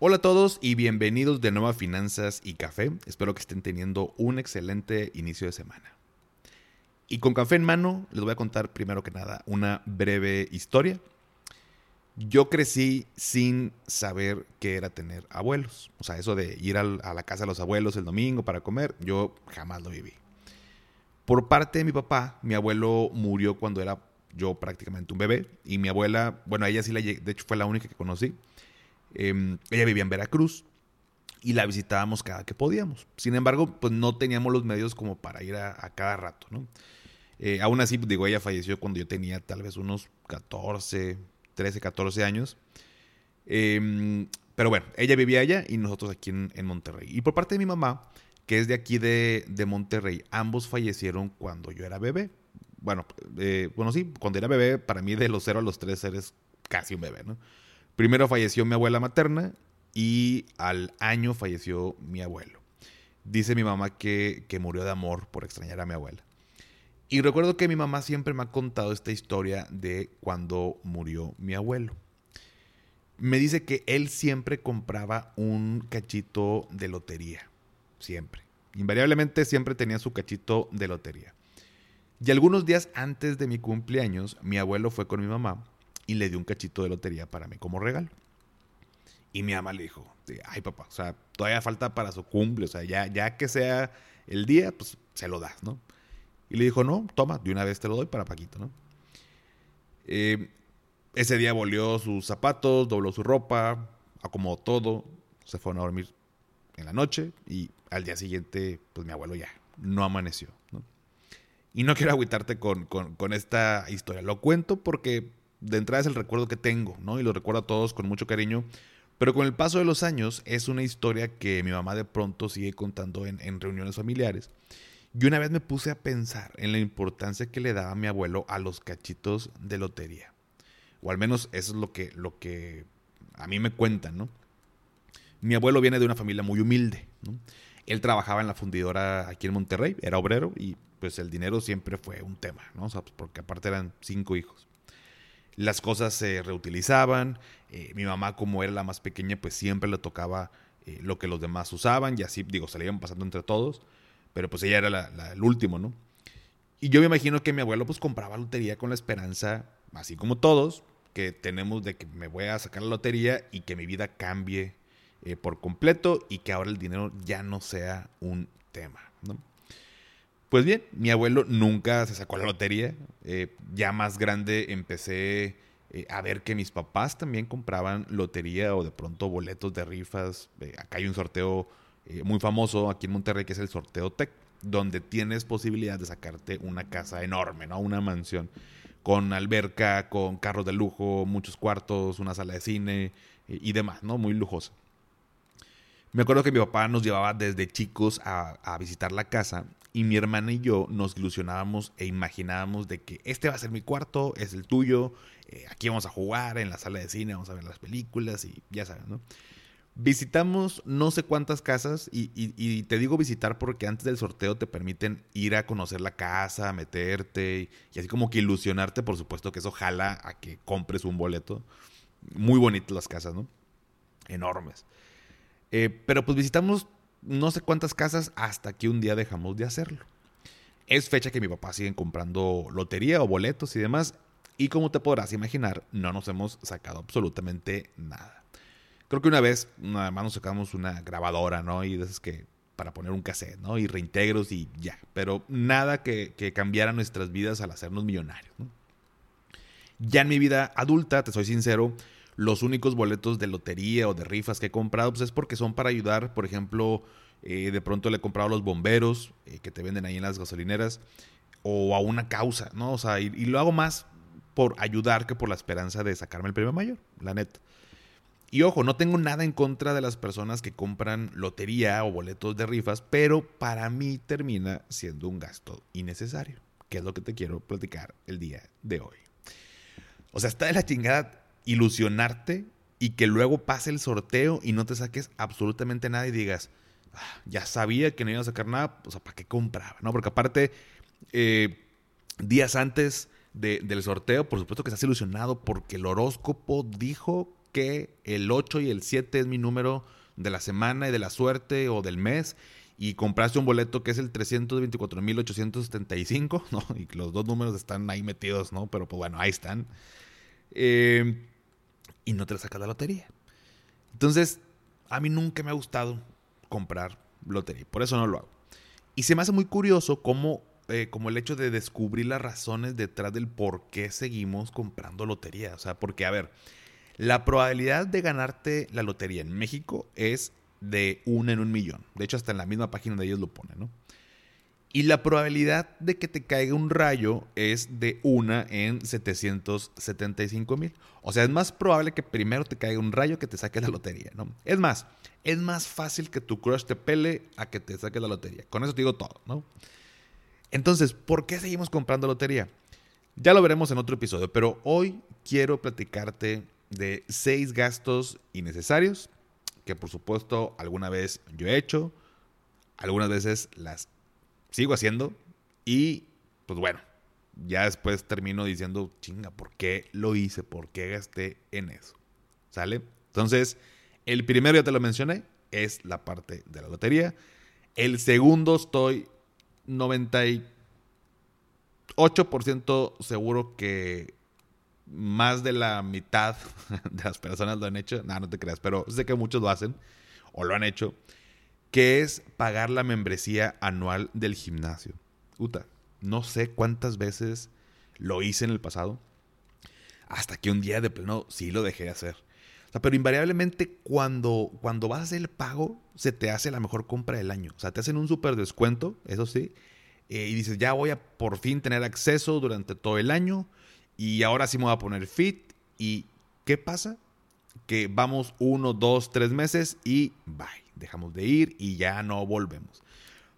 Hola a todos y bienvenidos de nuevo a Finanzas y Café. Espero que estén teniendo un excelente inicio de semana. Y con café en mano les voy a contar primero que nada una breve historia. Yo crecí sin saber qué era tener abuelos. O sea, eso de ir a la casa de los abuelos el domingo para comer, yo jamás lo viví. Por parte de mi papá, mi abuelo murió cuando era yo prácticamente un bebé. Y mi abuela, bueno, ella sí la de hecho fue la única que conocí. Em, ella vivía en Veracruz y la visitábamos cada que podíamos. Sin embargo, pues no teníamos los medios como para ir a, cada rato, ¿no? Eh, aún así, pues, digo, ella falleció cuando yo tenía tal vez unos 14, 13, 14 años. Em, pero bueno, ella vivía allá y nosotros aquí en, Monterrey. Y por parte de mi mamá, que es de aquí de, Monterrey, ambos fallecieron cuando yo era bebé. Bueno, eh, bueno, sí, cuando era bebé, para mí de los 0 a los 3 eres casi un bebé, ¿no? Primero falleció mi abuela materna y al año falleció mi abuelo. Dice mi mamá que, murió de amor por extrañar a mi abuela. Y recuerdo que mi mamá siempre me ha contado esta historia de cuando murió mi abuelo. Me dice que él siempre compraba un cachito de lotería. Siempre. Invariablemente siempre tenía su cachito de lotería. Y algunos días antes de mi cumpleaños, mi abuelo fue con mi mamá y le dio un cachito de lotería para mí como regalo. Y mi mamá le dijo, ay papá, o sea, todavía falta para su cumple, o sea, ya, ya que sea el día, pues se lo das, ¿no? Y le dijo, no, toma, de una vez te lo doy para Paquito, ¿no? Eh, ese día volvió sus zapatos, dobló su ropa, acomodó todo, se fueron a dormir en la noche y al día siguiente, pues mi abuelo ya no amaneció, ¿no? Y no quiero agüitarte con, con, con esta historia, lo cuento porque de entrada es el recuerdo que tengo, ¿no? Y lo recuerdo a todos con mucho cariño. Pero con el paso de los años es una historia que mi mamá de pronto sigue contando en, reuniones familiares. Y una vez me puse a pensar en la importancia que le daba mi abuelo a los cachitos de lotería. O al menos eso es lo que, lo que a mí me cuentan, ¿no? Mi abuelo viene de una familia muy humilde. Él trabajaba en la fundidora aquí en Monterrey, era obrero y pues el dinero siempre fue un tema, ¿no? O sea, pues, porque aparte eran cinco hijos las cosas se reutilizaban. Eh, mi mamá, como era la más pequeña, pues siempre le tocaba eh, lo que los demás usaban y así, digo, se le iban pasando entre todos. Pero pues ella era el último, ¿no? Y yo me imagino que mi abuelo pues compraba lotería con la esperanza, así como todos, que tenemos de que me voy a sacar la lotería y que mi vida cambie eh, por completo y que ahora el dinero ya no sea un tema, ¿no? Pues bien, mi abuelo nunca se sacó la lotería. Eh, ya más grande empecé eh, a ver que mis papás también compraban lotería o de pronto boletos de rifas. Eh, acá hay un sorteo muy famoso aquí en Monterrey que es el sorteo Tech, donde tienes posibilidad de sacarte una casa enorme, ¿no? Una mansión con alberca, con carros de lujo, muchos cuartos, una sala de cine y demás, ¿no? Muy lujosa. Me acuerdo que mi papá nos llevaba desde chicos a visitar la casa y mi hermana y yo nos ilusionábamos e imaginábamos de que este va a ser mi cuarto, es el tuyo, eh, aquí vamos a jugar en la sala de cine, vamos a ver las películas y ya saben, ¿no? Visitamos no sé cuántas casas y, te digo visitar porque antes del sorteo te permiten ir a conocer la casa, meterte y, así como que ilusionarte, por supuesto que eso jala a que compres un boleto. Muy bonitas las casas, ¿no? Enormes. Eh, pero pues visitamos no sé cuántas casas hasta que un día dejamos de hacerlo. Es fecha que mi papá sigue comprando lotería o boletos y demás. Y como te podrás imaginar, no nos hemos sacado absolutamente nada. Creo que una vez, nada más nos sacamos una grabadora, ¿no? Y de que para poner un cassette, ¿no? Y reintegros y ya. Pero nada que, cambiara nuestras vidas al hacernos millonarios, Ya en mi vida adulta, te soy sincero, los únicos boletos de lotería o de rifas que he comprado, pues es porque son para ayudar, por ejemplo, eh, de pronto le he comprado a los bomberos eh, que te venden ahí en las gasolineras o a una causa, ¿no? O sea, y, lo hago más por ayudar que por la esperanza de sacarme el premio mayor, la neta. Y ojo, no tengo nada en contra de las personas que compran lotería o boletos de rifas, pero para mí termina siendo un gasto innecesario, que es lo que te quiero platicar el día de hoy. O sea, está de la chingada ilusionarte y que luego pase el sorteo y no te saques absolutamente nada y digas, ah, ya sabía que no iba a sacar nada, o ¿para qué compraba? ¿No? Porque aparte, eh, días antes del sorteo, por supuesto que estás ilusionado porque el horóscopo dijo que el 8 y el 7 es mi número de la semana y de la suerte o del mes y compraste un boleto que es el 324.875, ¿no? Y los dos números están ahí metidos, ¿no? Pero pues bueno, ahí están. Eh, y no te la sacas la lotería. Entonces, a mí nunca me ha gustado comprar lotería, por eso no lo hago. Y se me hace muy curioso cómo eh, el hecho de descubrir las razones detrás del por qué seguimos comprando lotería. O sea, porque, a ver, la probabilidad de ganarte la lotería en México es de una en un millón. De hecho, hasta en la misma página de ellos lo ponen, ¿no? Y la probabilidad de que te caiga un rayo es de una en 775 mil. O sea, es más probable que primero te caiga un rayo que te saque la lotería, ¿no? Es más, es más fácil que tu crush te pele a que te saque la lotería. Con eso te digo todo, ¿no? Entonces, ¿por qué seguimos comprando lotería? Ya lo veremos en otro episodio, pero hoy quiero platicarte de seis gastos innecesarios que por supuesto alguna vez yo he hecho, algunas veces las sigo haciendo y pues bueno, ya después termino diciendo, chinga, ¿por qué lo hice? ¿Por qué gasté en eso? ¿Sale? Entonces, el primero ya te lo mencioné, es la parte de la lotería. El segundo estoy 98% seguro que más de la mitad de las personas lo han hecho. No, no te creas, pero sé que muchos lo hacen o lo han hecho que es pagar la membresía anual del gimnasio. Uta, no sé cuántas veces lo hice en el pasado, hasta que un día de pleno sí lo dejé de hacer. O sea, pero invariablemente cuando, cuando vas a hacer el pago, se te hace la mejor compra del año. O sea, te hacen un súper descuento, eso sí, eh, y dices, ya voy a por fin tener acceso durante todo el año, y ahora sí me voy a poner fit. ¿Y qué pasa? Que vamos uno, dos, tres meses y bye dejamos de ir y ya no volvemos.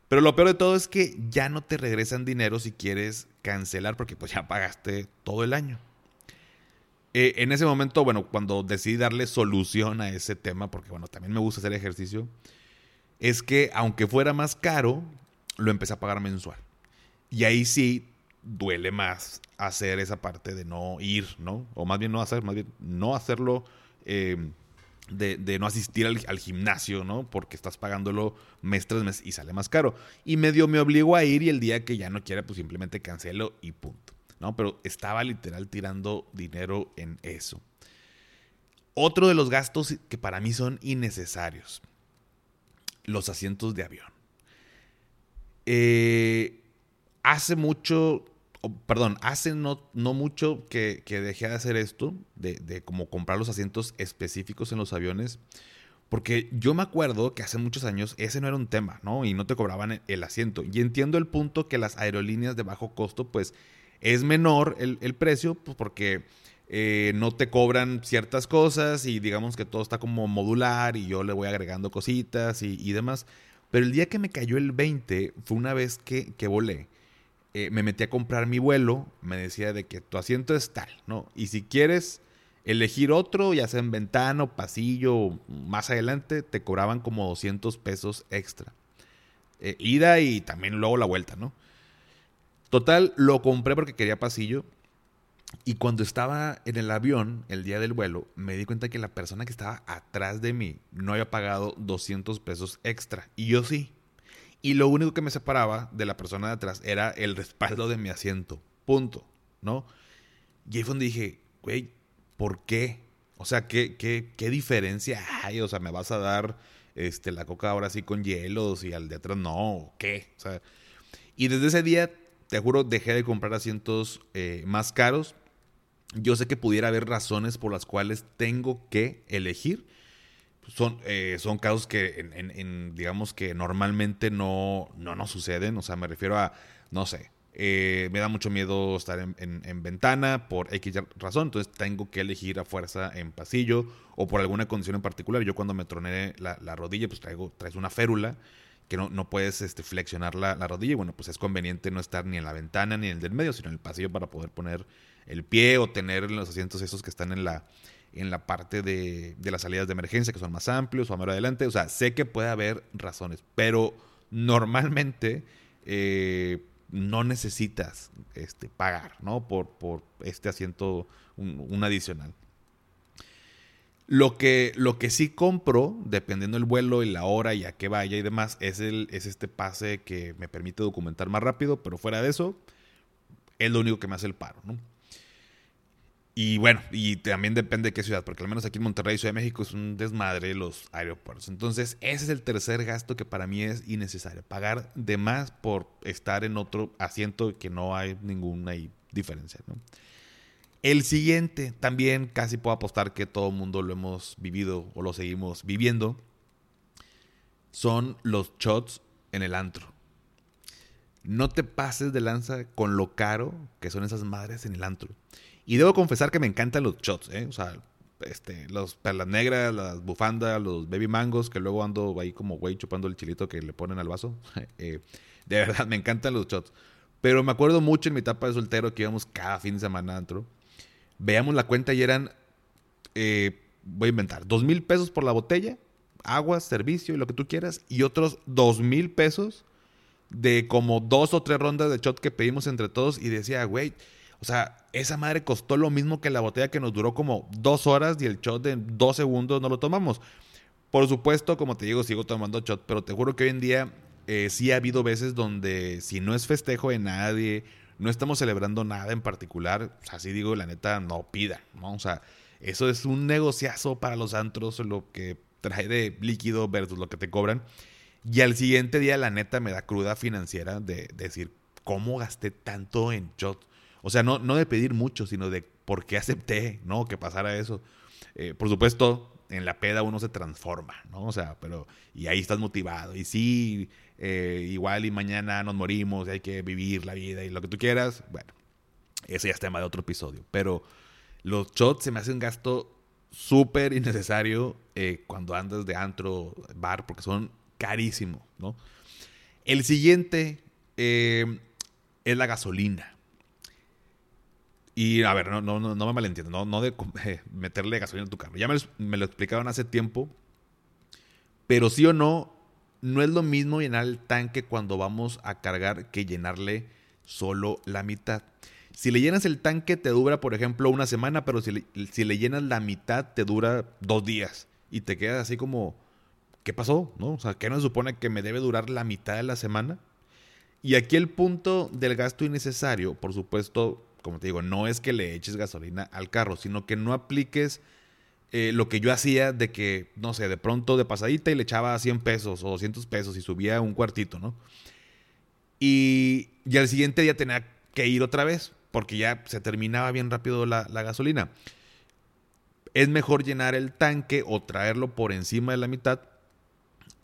Pero lo peor de todo es que ya no te regresan dinero si quieres cancelar porque pues ya pagaste todo el año. Eh, en ese momento, bueno, cuando decidí darle solución a ese tema, porque bueno, también me gusta hacer ejercicio, es que aunque fuera más caro, lo empecé a pagar mensual. Y ahí sí duele más hacer esa parte de no ir, ¿no? O más bien no hacer, más bien no hacerlo eh, de, no asistir al, gimnasio, ¿no? Porque estás pagándolo mes tras mes y sale más caro. Y medio me obligo a ir y el día que ya no quiera, pues simplemente cancelo y punto. ¿no? Pero estaba literal tirando dinero en eso. Otro de los gastos que para mí son innecesarios. Los asientos de avión. Eh, hace mucho perdón, hace no, mucho que, dejé de hacer esto, de, como comprar los asientos específicos en los aviones, porque yo me acuerdo que hace muchos años ese no era un tema, ¿no? Y no te cobraban el asiento. Y entiendo el punto que las aerolíneas de bajo costo, pues es menor el, precio, pues porque eh, no te cobran ciertas cosas y digamos que todo está como modular y yo le voy agregando cositas y, demás. Pero el día que me cayó el 20 fue una vez que volé eh, me metí a comprar mi vuelo, me decía de que tu asiento es tal, ¿no? Y si quieres elegir otro, ya sea en ventana, pasillo, más adelante, te cobraban como 200 pesos extra. Eh, ida y también luego la vuelta, ¿no? Total, lo compré porque quería pasillo. Y cuando estaba en el avión, el día del vuelo, me di cuenta que la persona que estaba atrás de mí no había pagado 200 pesos extra. Y yo sí. Y lo único que me separaba de la persona de atrás era el respaldo de mi asiento. Punto. ¿No? Y ahí fue donde dije, güey, ¿por qué? O sea, ¿qué, qué, qué diferencia hay? O sea, ¿me vas a dar este, la coca ahora sí con hielos y al de atrás no? ¿Qué? O sea, y desde ese día, te juro, dejé de comprar asientos eh, más caros. Yo sé que pudiera haber razones por las cuales tengo que elegir son, eh, son casos que, en, digamos que normalmente no, no nos suceden. O sea, me refiero a, no sé, Eh, me da mucho miedo estar en, ventana por X razón, entonces tengo que elegir a fuerza en pasillo o por alguna condición en particular. Yo cuando me troné la, rodilla, pues traigo, traes una férula que no, no puedes este, flexionar la, rodilla y bueno, pues es conveniente no estar ni en la ventana ni en el del medio, sino en el pasillo para poder poner el pie o tener los asientos esos que están en la, en la parte de, de las salidas de emergencia, que son más amplios o a mano adelante. O sea, sé que puede haber razones, pero normalmente... Eh, no necesitas este, pagar ¿no? por, por este asiento, un, adicional. Lo que, lo que sí compro, dependiendo del vuelo y la hora y a qué vaya y demás, es, el, es este pase que me permite documentar más rápido, pero fuera de eso, es lo único que me hace el paro. ¿no? Y bueno, y también depende de qué ciudad, porque al menos aquí en Monterrey, Ciudad de México, es un desmadre los aeropuertos. Entonces, ese es el tercer gasto que para mí es innecesario. Pagar de más por estar en otro asiento que no hay ninguna diferencia. El siguiente, también casi puedo apostar que todo el mundo lo hemos vivido o lo seguimos viviendo, son los shots en el antro. No te pases de lanza con lo caro que son esas madres en el antro. Y debo confesar que me encantan los shots, ¿eh? O sea, este, los perlas negras, las bufandas, los baby mangos, que luego ando ahí como güey chupando el chilito que le ponen al vaso. Eh, de verdad, me encantan los shots. Pero me acuerdo mucho en mi etapa de soltero que íbamos cada fin de semana adentro. Veamos la cuenta y eran, eh, voy a inventar, dos mil pesos por la botella, agua, servicio y lo que tú quieras, y otros dos mil pesos de como dos o tres rondas de shot que pedimos entre todos y decía, güey, o sea, esa madre costó lo mismo que la botella que nos duró como dos horas y el shot de dos segundos no lo tomamos. Por supuesto, como te digo, sigo tomando shot, pero te juro que hoy en día eh, sí ha habido veces donde si no es festejo de nadie, no estamos celebrando nada en particular, así digo, la neta, no pida, ¿no? O sea, eso es un negociazo para los antros, lo que trae de líquido versus lo que te cobran. Y al siguiente día, la neta, me da cruda financiera de, de decir, ¿cómo gasté tanto en shot? O sea, no, no de pedir mucho, sino de por qué acepté, ¿no? Que pasara eso. Eh, por supuesto, en la peda uno se transforma, ¿no? O sea, pero, y ahí estás motivado. Y sí, eh, igual y mañana nos morimos, y hay que vivir la vida y lo que tú quieras. Bueno, ese ya es tema de otro episodio. Pero los shots se me hacen un gasto súper innecesario eh, cuando andas de antro, bar, porque son carísimos, ¿no? El siguiente es la gasolina. Y a ver, no, no, no, me malentiendo, no, de meterle gasolina en tu carro. Ya me, me, lo explicaban hace tiempo. Pero sí o no, no es lo mismo llenar el tanque cuando vamos a cargar que llenarle solo la mitad. Si le llenas el tanque te dura, por ejemplo, una semana, pero si le, si le llenas la mitad te dura dos días. Y te quedas así como, ¿qué pasó? ¿No? O sea, ¿qué no se supone que me debe durar la mitad de la semana? Y aquí el punto del gasto innecesario, por supuesto, como te digo, no es que le eches gasolina al carro, sino que no apliques eh, lo que yo hacía de que, no sé, de pronto de pasadita y le echaba 100 pesos o 200 pesos y subía un cuartito, ¿no? Y, y al siguiente día tenía que ir otra vez, porque ya se terminaba bien rápido la, gasolina. Es mejor llenar el tanque o traerlo por encima de la mitad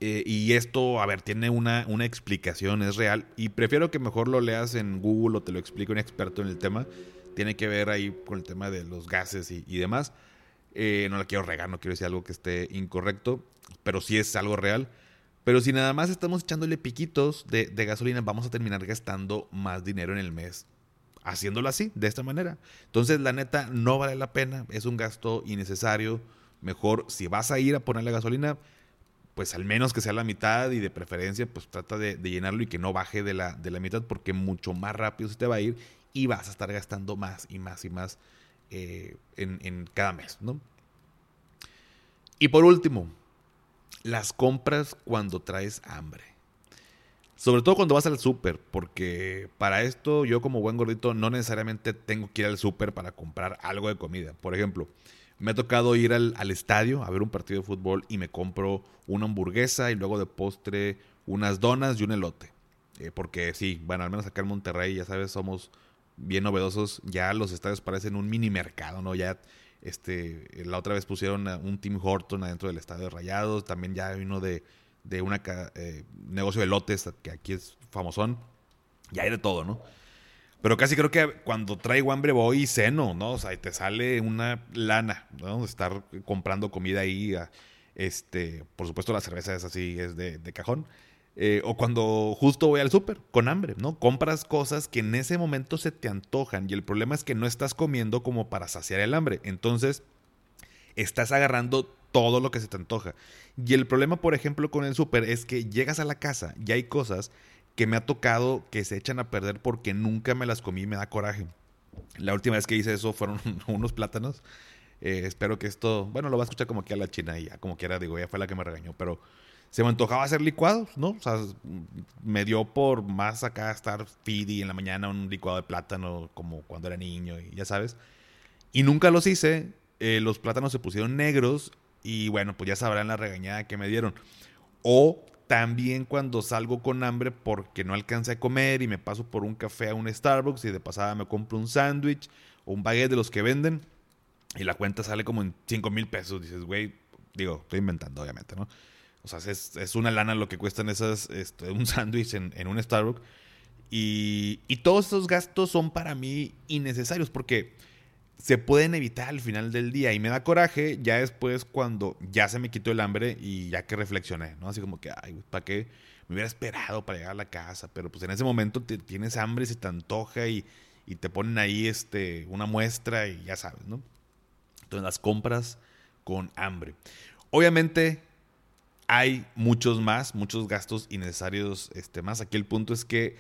eh, y esto, a ver, tiene una, una, explicación, es real. Y prefiero que mejor lo leas en Google o te lo explique un experto en el tema. Tiene que ver ahí con el tema de los gases y, demás. Eh, no la quiero regar, no quiero decir algo que esté incorrecto, pero sí es algo real. Pero si nada más estamos echándole piquitos de, de gasolina, vamos a terminar gastando más dinero en el mes haciéndolo así, de esta manera. Entonces, la neta, no vale la pena, es un gasto innecesario. Mejor, si vas a ir a ponerle gasolina, pues al menos que sea la mitad y de preferencia, pues trata de, llenarlo y que no baje de la, de la, mitad porque mucho más rápido se te va a ir y vas a estar gastando más y más y más eh, en, cada mes, ¿no? Y por último, las compras cuando traes hambre. Sobre todo cuando vas al súper, porque para esto yo como buen gordito no necesariamente tengo que ir al súper para comprar algo de comida. Por ejemplo, me ha tocado ir al, estadio a ver un partido de fútbol y me compro una hamburguesa y luego de postre unas donas y un elote. Eh, porque sí, bueno, al menos acá en Monterrey, ya sabes, somos bien novedosos. Ya los estadios parecen un mini mercado, ¿no? Ya este, la otra vez pusieron un Tim Horton adentro del estadio de Rayados. También ya hay uno de, de un eh, negocio de lotes que aquí es famosón. Ya hay de todo, ¿no? Pero casi creo que cuando traigo hambre voy y ceno, ¿no? O sea, y te sale una lana, ¿no? Estar comprando comida ahí. este, por supuesto, la cerveza es así, es de, cajón. Eh, o cuando justo voy al súper con hambre, ¿no? Compras cosas que en ese momento se te antojan y el problema es que no estás comiendo como para saciar el hambre. Entonces, estás agarrando todo lo que se te antoja. Y el problema, por ejemplo, con el súper es que llegas a la casa y hay cosas que me ha tocado que se echan a perder porque nunca me las comí y me da coraje. La última vez que hice eso fueron unos plátanos. Eh, espero que esto, bueno, lo va a escuchar como que a la china y ya, como quiera, digo, ya fue la que me regañó, pero se me antojaba hacer licuados, ¿no? O sea, me dio por más acá estar fidi en la mañana un licuado de plátano como cuando era niño y ya sabes. Y nunca los hice, eh, los plátanos se pusieron negros y bueno, pues ya sabrán la regañada que me dieron. O también cuando salgo con hambre porque no alcancé a comer y me paso por un café a un Starbucks y de pasada me compro un sándwich o un baguette de los que venden y la cuenta sale como en 5 mil pesos. Dices, güey, digo, estoy inventando obviamente, ¿no? O sea, es, una lana lo que cuestan esas, este, un sándwich en, en, un Starbucks. Y, y todos esos gastos son para mí innecesarios porque se pueden evitar al final del día y me da coraje ya después cuando ya se me quitó el hambre y ya que reflexioné, ¿no? Así como que, ay, ¿para qué me hubiera esperado para llegar a la casa? Pero pues en ese momento te, tienes hambre, se te antoja y, y, te ponen ahí este, una muestra y ya sabes, ¿no? Entonces las compras con hambre. Obviamente hay muchos más, muchos gastos innecesarios este, más. Aquí el punto es que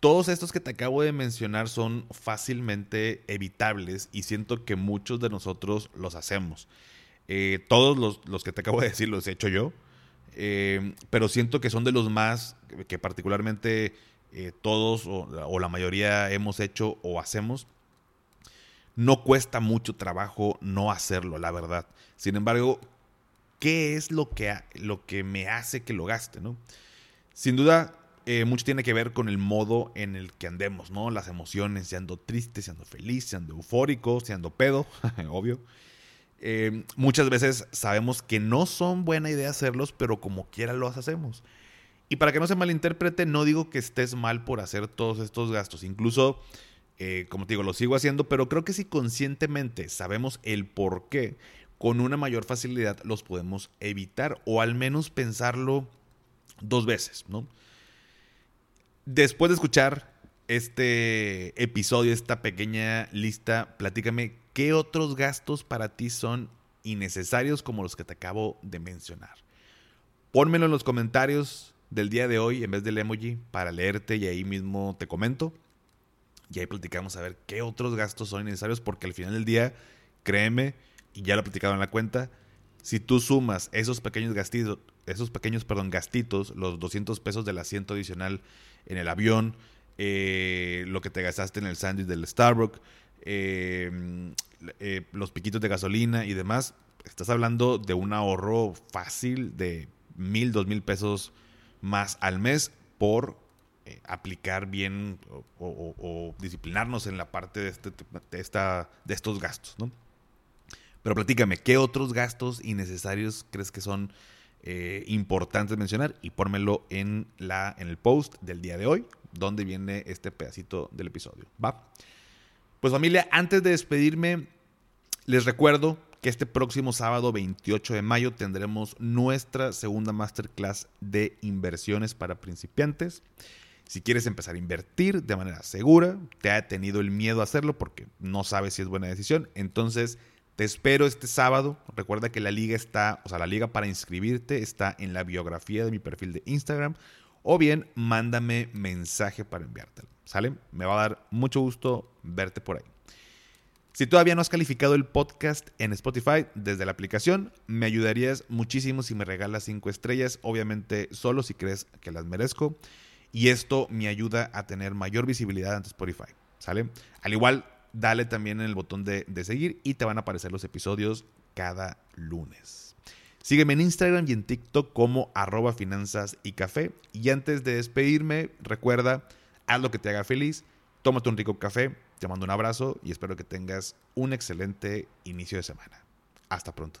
todos estos que te acabo de mencionar son fácilmente evitables y siento que muchos de nosotros los hacemos. Eh, todos los, que te acabo de decir los he hecho yo, eh, pero siento que son de los más que particularmente eh, todos o, la mayoría hemos hecho o hacemos. No cuesta mucho trabajo no hacerlo, la verdad. Sin embargo, ¿qué es lo que, lo que me hace que lo gaste? ¿no? Sin duda, eh, mucho tiene que ver con el modo en el que andemos, ¿no? Las emociones, si ando triste, si ando feliz, si ando eufórico, si ando pedo, obvio. Eh, muchas veces sabemos que no son buena idea hacerlos, pero como quiera los hacemos. Y para que no se malinterprete, no digo que estés mal por hacer todos estos gastos. Incluso, eh, como te digo, lo sigo haciendo, pero creo que si conscientemente sabemos el por qué, con una mayor facilidad los podemos evitar o al menos pensarlo dos veces, ¿no? Después de escuchar este episodio, esta pequeña lista, platícame qué otros gastos para ti son innecesarios como los que te acabo de mencionar. Pónmelo en los comentarios del día de hoy en vez del emoji para leerte y ahí mismo te comento. Y ahí platicamos a ver qué otros gastos son innecesarios porque al final del día, créeme, y ya lo he platicado en la cuenta, si tú sumas esos pequeños gastitos, esos pequeños, perdón, gastitos, los 200 pesos del asiento adicional en el avión, eh, lo que te gastaste en el sándwich del Starbucks, eh, eh, los piquitos de gasolina y demás, estás hablando de un ahorro fácil de mil, dos mil pesos más al mes por aplicar bien o, disciplinarnos en la parte de, este, de, esta, de estos gastos, ¿no? Pero platícame, ¿qué otros gastos innecesarios crees que son eh, importantes mencionar? Y pórmelo en, la, en el post del día de hoy, donde viene este pedacito del episodio. ¿Va? Pues familia, antes de despedirme, les recuerdo que este próximo sábado 28 de mayo tendremos nuestra segunda masterclass de inversiones para principiantes. Si quieres empezar a invertir de manera segura, te ha tenido el miedo a hacerlo porque no sabes si es buena decisión, entonces te espero este sábado. Recuerda que la liga está, o sea, la liga para inscribirte está en la biografía de mi perfil de Instagram. O bien, mándame mensaje para enviártelo. ¿Sale? Me va a dar mucho gusto verte por ahí. Si todavía no has calificado el podcast en Spotify desde la aplicación, me ayudarías muchísimo si me regalas 5 estrellas, obviamente solo si crees que las merezco. Y esto me ayuda a tener mayor visibilidad ante Spotify. ¿Sale? Al igual, dale también en el botón de, seguir y te van a aparecer los episodios cada lunes. Sígueme en Instagram y en TikTok como arroba finanzas y café. Y antes de despedirme, recuerda, haz lo que te haga feliz, tómate un rico café, te mando un abrazo y espero que tengas un excelente inicio de semana. Hasta pronto.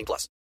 18 plus.